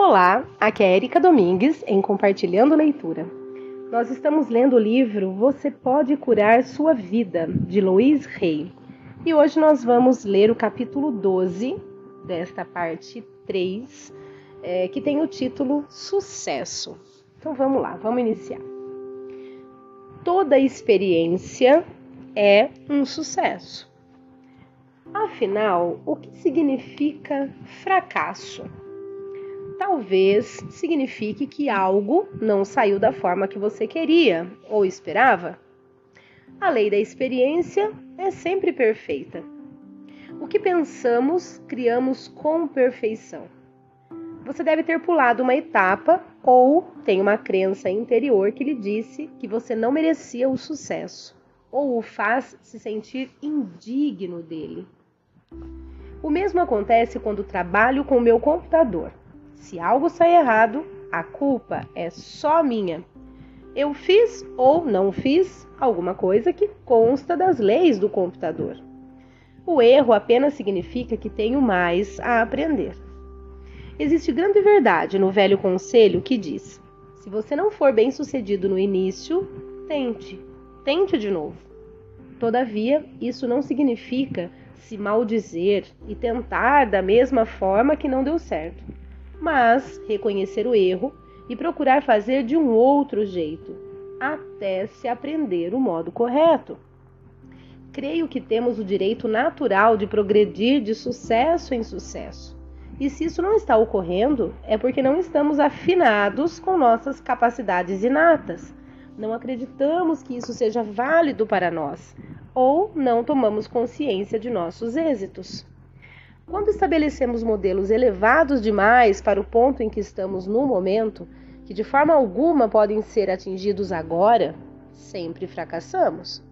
Olá, aqui é Erika Domingues em Compartilhando Leitura. Nós estamos lendo o livro Você Pode Curar Sua Vida, de Luiz Rey. E hoje nós vamos ler o capítulo 12 desta parte 3, é, que tem o título Sucesso. Então vamos lá, vamos iniciar. Toda experiência é um sucesso. Afinal, o que significa fracasso? Talvez signifique que algo não saiu da forma que você queria ou esperava. A lei da experiência é sempre perfeita. O que pensamos, criamos com perfeição. Você deve ter pulado uma etapa ou tem uma crença interior que lhe disse que você não merecia o sucesso ou o faz se sentir indigno dele. O mesmo acontece quando trabalho com o meu computador. Se algo sai errado, a culpa é só minha. Eu fiz ou não fiz alguma coisa que consta das leis do computador. O erro apenas significa que tenho mais a aprender. Existe grande verdade no velho conselho que diz: se você não for bem sucedido no início, tente, tente de novo. Todavia, isso não significa se maldizer e tentar da mesma forma que não deu certo, mas reconhecer o erro e procurar fazer de um outro jeito, até se aprender o modo correto. Creio que temos o direito natural de progredir de sucesso em sucesso. E se isso não está ocorrendo, é porque não estamos afinados com nossas capacidades inatas. Não acreditamos que isso seja válido para nós, ou não tomamos consciência de nossos êxitos. Quando estabelecemos modelos elevados demais para o ponto em que estamos no momento, que de forma alguma podem ser atingidos agora, sempre fracassamos.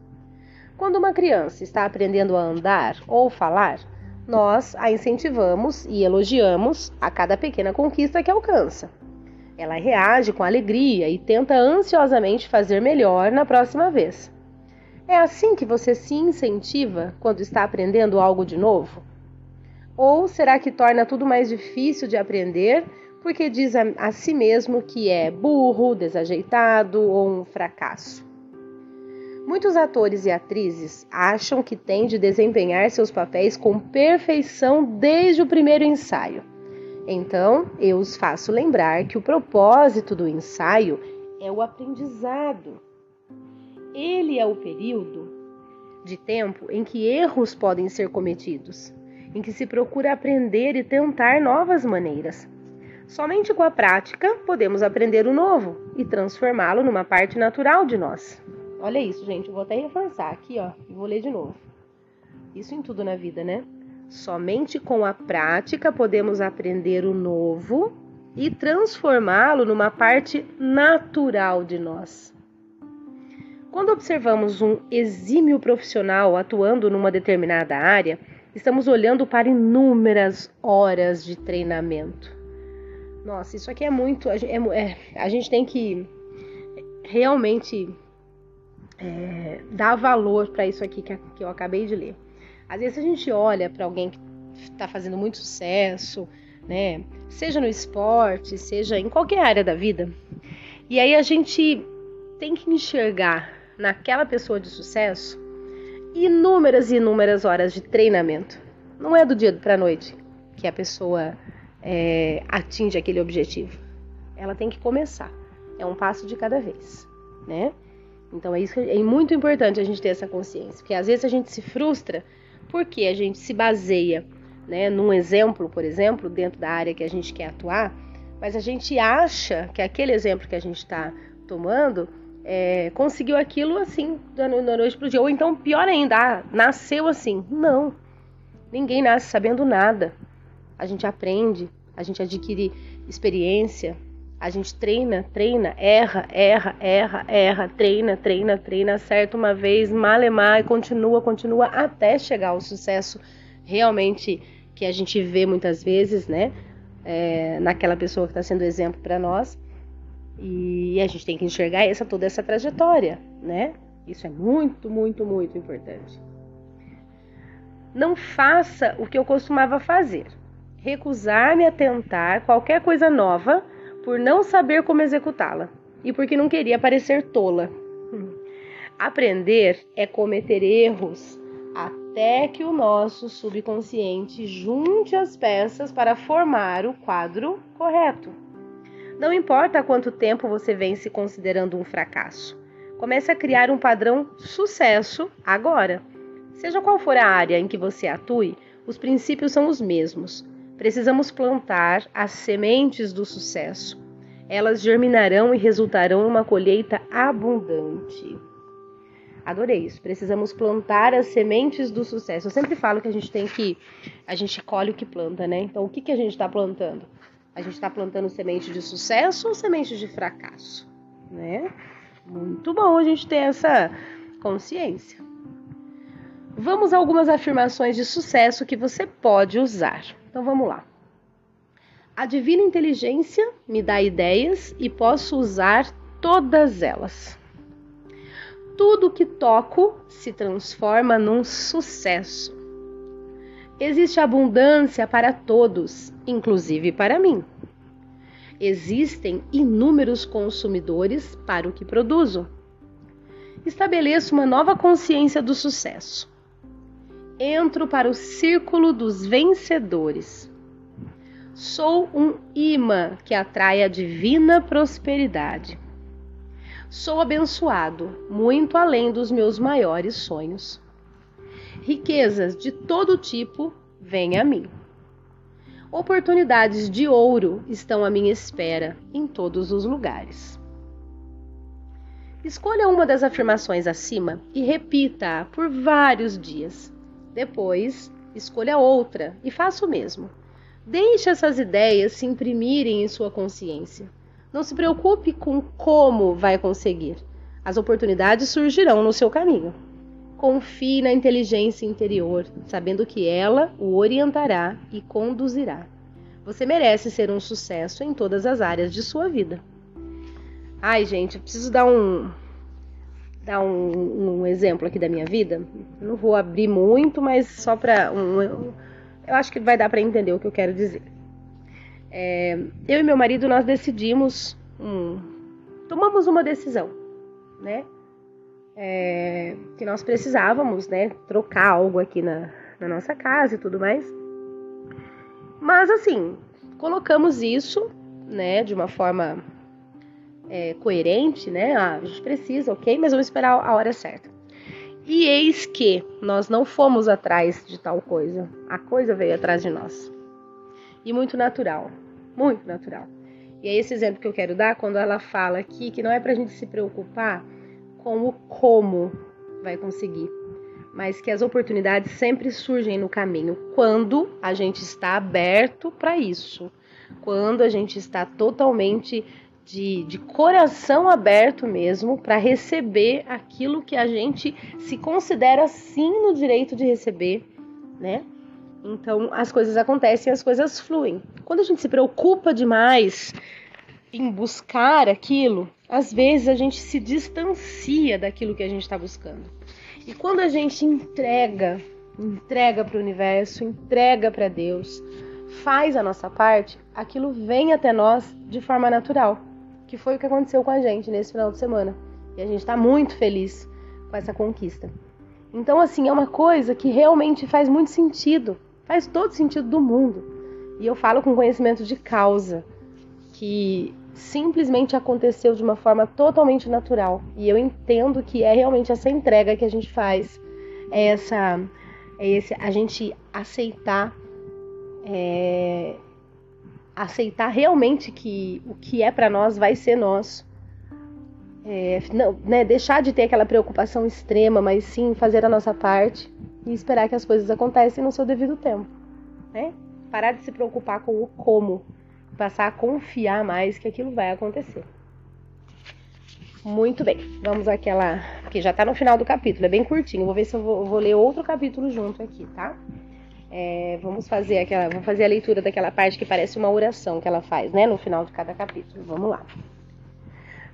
Quando uma criança está aprendendo a andar ou falar, nós a incentivamos e elogiamos a cada pequena conquista que alcança. Ela reage com alegria e tenta ansiosamente fazer melhor na próxima vez. É assim que você se incentiva quando está aprendendo algo de novo? Ou será que torna tudo mais difícil de aprender porque diz a, a si mesmo que é burro, desajeitado ou um fracasso? Muitos atores e atrizes acham que têm de desempenhar seus papéis com perfeição desde o primeiro ensaio. Então, eu os faço lembrar que o propósito do ensaio é o aprendizado ele é o período de tempo em que erros podem ser cometidos, em que se procura aprender e tentar novas maneiras. Somente com a prática podemos aprender o novo e transformá-lo numa parte natural de nós. Olha isso, gente, eu vou até reforçar aqui, ó, e vou ler de novo. Isso em tudo na vida, né? Somente com a prática podemos aprender o novo e transformá-lo numa parte natural de nós. Quando observamos um exímio profissional atuando numa determinada área, estamos olhando para inúmeras horas de treinamento. Nossa, isso aqui é muito. É, é, a gente tem que realmente é, dar valor para isso aqui que, que eu acabei de ler. Às vezes a gente olha para alguém que está fazendo muito sucesso, né? Seja no esporte, seja em qualquer área da vida, e aí a gente tem que enxergar naquela pessoa de sucesso inúmeras e inúmeras horas de treinamento. Não é do dia para a noite que a pessoa é, atinge aquele objetivo. Ela tem que começar. É um passo de cada vez, né? Então é isso é muito importante a gente ter essa consciência, porque às vezes a gente se frustra porque a gente se baseia, né, num exemplo, por exemplo, dentro da área que a gente quer atuar, mas a gente acha que aquele exemplo que a gente está tomando é, conseguiu aquilo assim, da noite pro dia. Ou então, pior ainda, ah, nasceu assim. Não. Ninguém nasce sabendo nada. A gente aprende, a gente adquire experiência, a gente treina, treina, erra, erra, erra, erra, treina, treina, treina, acerta uma vez, malemar e continua, continua até chegar ao sucesso realmente que a gente vê muitas vezes, né? É, naquela pessoa que está sendo exemplo para nós. E a gente tem que enxergar essa toda essa trajetória, né? Isso é muito, muito, muito importante. Não faça o que eu costumava fazer. recusar-me a tentar qualquer coisa nova por não saber como executá-la e porque não queria parecer tola. Aprender é cometer erros até que o nosso subconsciente junte as peças para formar o quadro correto. Não importa quanto tempo você vem se considerando um fracasso. Comece a criar um padrão sucesso agora. Seja qual for a área em que você atue, os princípios são os mesmos. Precisamos plantar as sementes do sucesso. Elas germinarão e resultarão em uma colheita abundante. Adorei isso. Precisamos plantar as sementes do sucesso. Eu sempre falo que a gente tem que. A gente colhe o que planta, né? Então, o que, que a gente está plantando? A gente está plantando semente de sucesso ou semente de fracasso? Né? Muito bom a gente ter essa consciência. Vamos a algumas afirmações de sucesso que você pode usar. Então vamos lá. A divina inteligência me dá ideias e posso usar todas elas. Tudo que toco se transforma num sucesso. Existe abundância para todos, inclusive para mim. Existem inúmeros consumidores para o que produzo. Estabeleço uma nova consciência do sucesso. Entro para o círculo dos vencedores. Sou um imã que atrai a divina prosperidade. Sou abençoado, muito além dos meus maiores sonhos. Riquezas de todo tipo vêm a mim. Oportunidades de ouro estão à minha espera em todos os lugares. Escolha uma das afirmações acima e repita-a por vários dias. Depois, escolha outra e faça o mesmo. Deixe essas ideias se imprimirem em sua consciência. Não se preocupe com como vai conseguir. As oportunidades surgirão no seu caminho. Confie na inteligência interior, sabendo que ela o orientará e conduzirá. Você merece ser um sucesso em todas as áreas de sua vida. Ai, gente, eu preciso dar um dar um, um exemplo aqui da minha vida. Não vou abrir muito, mas só para um, eu acho que vai dar para entender o que eu quero dizer. É, eu e meu marido nós decidimos, um, tomamos uma decisão, né? É, que nós precisávamos, né, trocar algo aqui na, na nossa casa e tudo mais. Mas assim, colocamos isso, né, de uma forma é, coerente, né? Ah, a gente precisa, ok, mas vamos esperar a hora certa. E eis que nós não fomos atrás de tal coisa, a coisa veio atrás de nós. E muito natural, muito natural. E é esse exemplo que eu quero dar quando ela fala aqui que não é para a gente se preocupar com o como vai conseguir, mas que as oportunidades sempre surgem no caminho quando a gente está aberto para isso, quando a gente está totalmente de, de coração aberto mesmo para receber aquilo que a gente se considera sim no direito de receber, né? Então as coisas acontecem, as coisas fluem. Quando a gente se preocupa demais em buscar aquilo, às vezes a gente se distancia daquilo que a gente está buscando. E quando a gente entrega, entrega para o universo, entrega para Deus, faz a nossa parte, aquilo vem até nós de forma natural, que foi o que aconteceu com a gente nesse final de semana. E a gente está muito feliz com essa conquista. Então, assim, é uma coisa que realmente faz muito sentido. Faz todo sentido do mundo. E eu falo com conhecimento de causa, que simplesmente aconteceu de uma forma totalmente natural. E eu entendo que é realmente essa entrega que a gente faz, é essa, é esse, a gente aceitar, é, aceitar realmente que o que é para nós vai ser nosso. É, não, né, deixar de ter aquela preocupação extrema, mas sim fazer a nossa parte e esperar que as coisas acontecem no seu devido tempo. Né? Parar de se preocupar com o como, passar a confiar mais que aquilo vai acontecer. Muito bem, vamos àquela. que já tá no final do capítulo, é bem curtinho. Vou ver se eu vou, vou ler outro capítulo junto aqui, tá? É, vamos fazer aquela. Vamos fazer a leitura daquela parte que parece uma oração que ela faz, né? No final de cada capítulo. Vamos lá.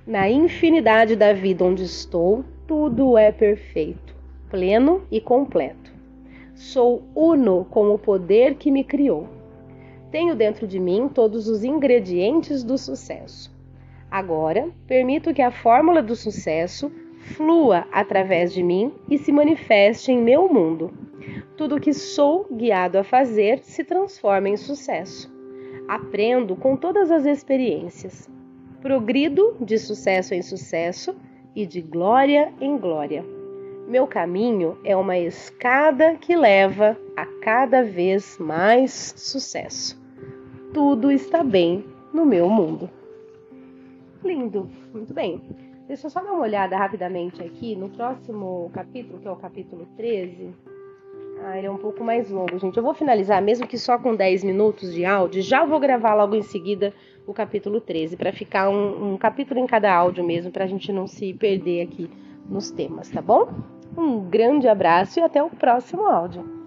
Na infinidade da vida onde estou, tudo é perfeito pleno e completo. Sou uno com o poder que me criou. Tenho dentro de mim todos os ingredientes do sucesso. Agora, permito que a fórmula do sucesso flua através de mim e se manifeste em meu mundo. Tudo o que sou guiado a fazer se transforma em sucesso. Aprendo com todas as experiências. Progrido de sucesso em sucesso e de glória em glória. Meu caminho é uma escada que leva a cada vez mais sucesso. Tudo está bem no meu mundo. Lindo, muito bem. Deixa eu só dar uma olhada rapidamente aqui no próximo capítulo, que é o capítulo 13. Ah, ele é um pouco mais longo, gente. Eu vou finalizar, mesmo que só com 10 minutos de áudio. Já vou gravar logo em seguida o capítulo 13, para ficar um, um capítulo em cada áudio mesmo, para a gente não se perder aqui nos temas, tá bom? Um grande abraço e até o próximo áudio.